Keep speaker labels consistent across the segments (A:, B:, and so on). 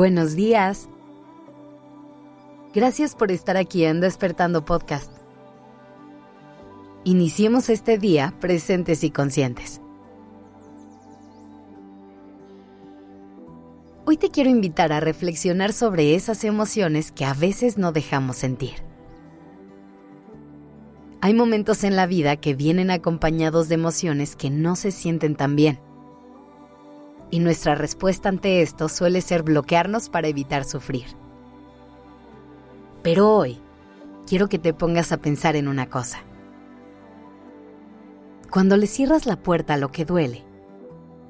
A: Buenos días. Gracias por estar aquí en Despertando Podcast. Iniciemos este día presentes y conscientes. Hoy te quiero invitar a reflexionar sobre esas emociones que a veces no dejamos sentir. Hay momentos en la vida que vienen acompañados de emociones que no se sienten tan bien y nuestra respuesta ante esto suele ser bloquearnos para evitar sufrir. Pero hoy quiero que te pongas a pensar en una cosa. Cuando le cierras la puerta a lo que duele,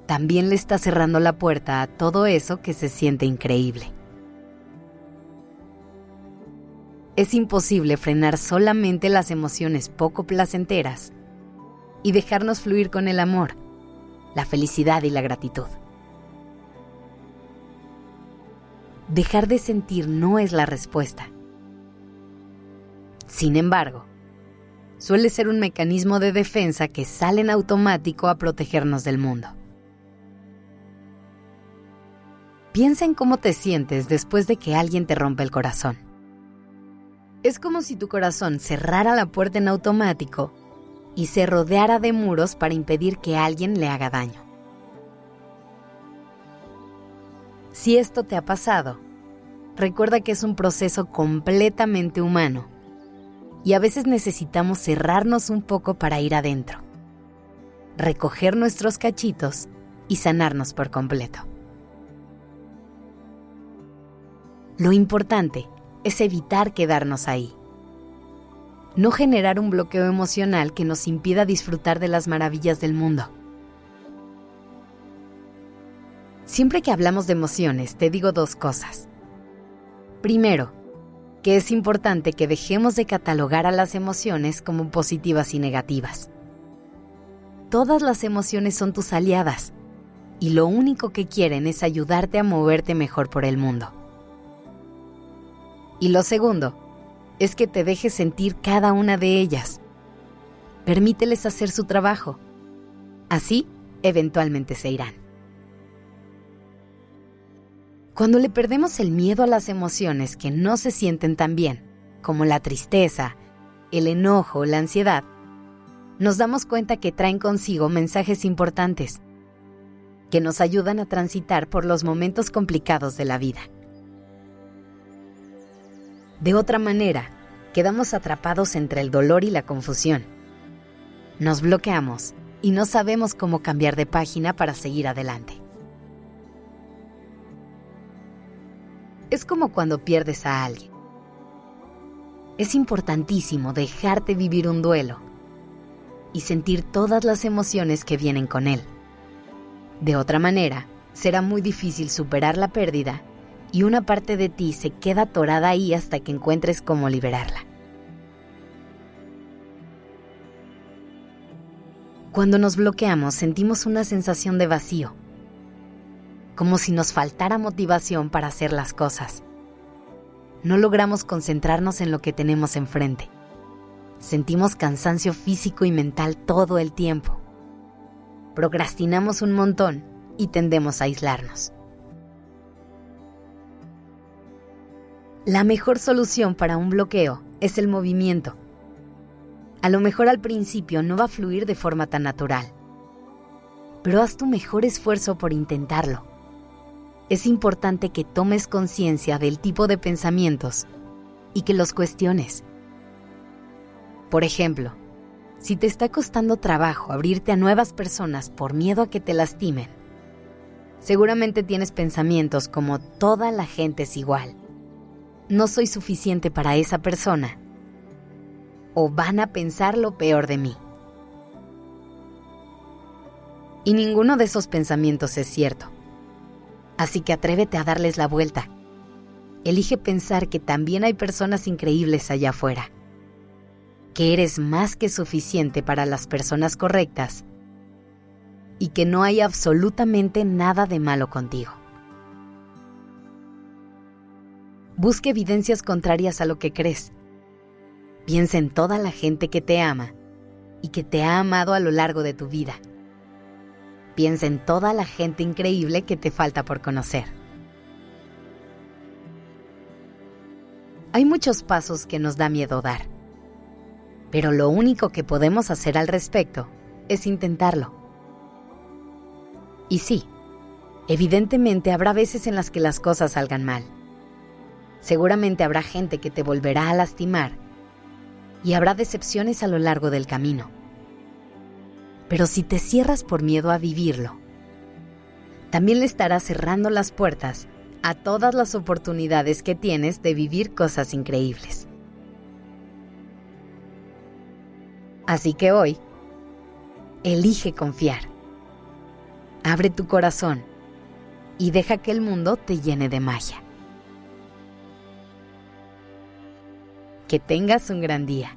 A: también le estás cerrando la puerta a todo eso que se siente increíble. Es imposible frenar solamente las emociones poco placenteras y dejarnos fluir con el amor, la felicidad y la gratitud. Dejar de sentir no es la respuesta. Sin embargo, suele ser un mecanismo de defensa que sale en automático a protegernos del mundo. Piensa en cómo te sientes después de que alguien te rompe el corazón. Es como si tu corazón cerrara la puerta en automático y se rodeara de muros para impedir que alguien le haga daño. Si esto te ha pasado, recuerda que es un proceso completamente humano y a veces necesitamos cerrarnos un poco para ir adentro, recoger nuestros cachitos y sanarnos por completo. Lo importante es evitar quedarnos ahí. No generar un bloqueo emocional que nos impida disfrutar de las maravillas del mundo. Siempre que hablamos de emociones, te digo dos cosas. Primero, que es importante que dejemos de catalogar a las emociones como positivas y negativas. Todas las emociones son tus aliadas y lo único que quieren es ayudarte a moverte mejor por el mundo. Y lo segundo, es que te dejes sentir cada una de ellas. Permíteles hacer su trabajo. Así, eventualmente se irán. Cuando le perdemos el miedo a las emociones que no se sienten tan bien, como la tristeza, el enojo, la ansiedad, nos damos cuenta que traen consigo mensajes importantes que nos ayudan a transitar por los momentos complicados de la vida. De otra manera, quedamos atrapados entre el dolor y la confusión. Nos bloqueamos y no sabemos cómo cambiar de página para seguir adelante. Es como cuando pierdes a alguien. Es importantísimo dejarte vivir un duelo y sentir todas las emociones que vienen con él. De otra manera, será muy difícil superar la pérdida y una parte de ti se queda atorada ahí hasta que encuentres cómo liberarla. Cuando nos bloqueamos sentimos una sensación de vacío como si nos faltara motivación para hacer las cosas. No logramos concentrarnos en lo que tenemos enfrente. Sentimos cansancio físico y mental todo el tiempo. Procrastinamos un montón y tendemos a aislarnos. La mejor solución para un bloqueo es el movimiento. A lo mejor al principio no va a fluir de forma tan natural, pero haz tu mejor esfuerzo por intentarlo es importante que tomes conciencia del tipo de pensamientos y que los cuestiones. Por ejemplo, si te está costando trabajo abrirte a nuevas personas por miedo a que te lastimen, seguramente tienes pensamientos como toda la gente es igual, no soy suficiente para esa persona, o van a pensar lo peor de mí. Y ninguno de esos pensamientos es cierto. Así que atrévete a darles la vuelta. Elige pensar que también hay personas increíbles allá afuera, que eres más que suficiente para las personas correctas y que no hay absolutamente nada de malo contigo. Busque evidencias contrarias a lo que crees. Piensa en toda la gente que te ama y que te ha amado a lo largo de tu vida Piensa en toda la gente increíble que te falta por conocer. Hay muchos pasos que nos da miedo dar, pero lo único que podemos hacer al respecto es intentarlo. Y sí, evidentemente habrá veces en las que las cosas salgan mal. Seguramente habrá gente que te volverá a lastimar y habrá decepciones a lo largo del camino. Pero si te cierras por miedo a vivirlo, también le estarás cerrando las puertas a todas las oportunidades que tienes de vivir cosas increíbles. Así que hoy, elige confiar. Abre tu corazón y deja que el mundo te llene de magia. Que tengas un gran día.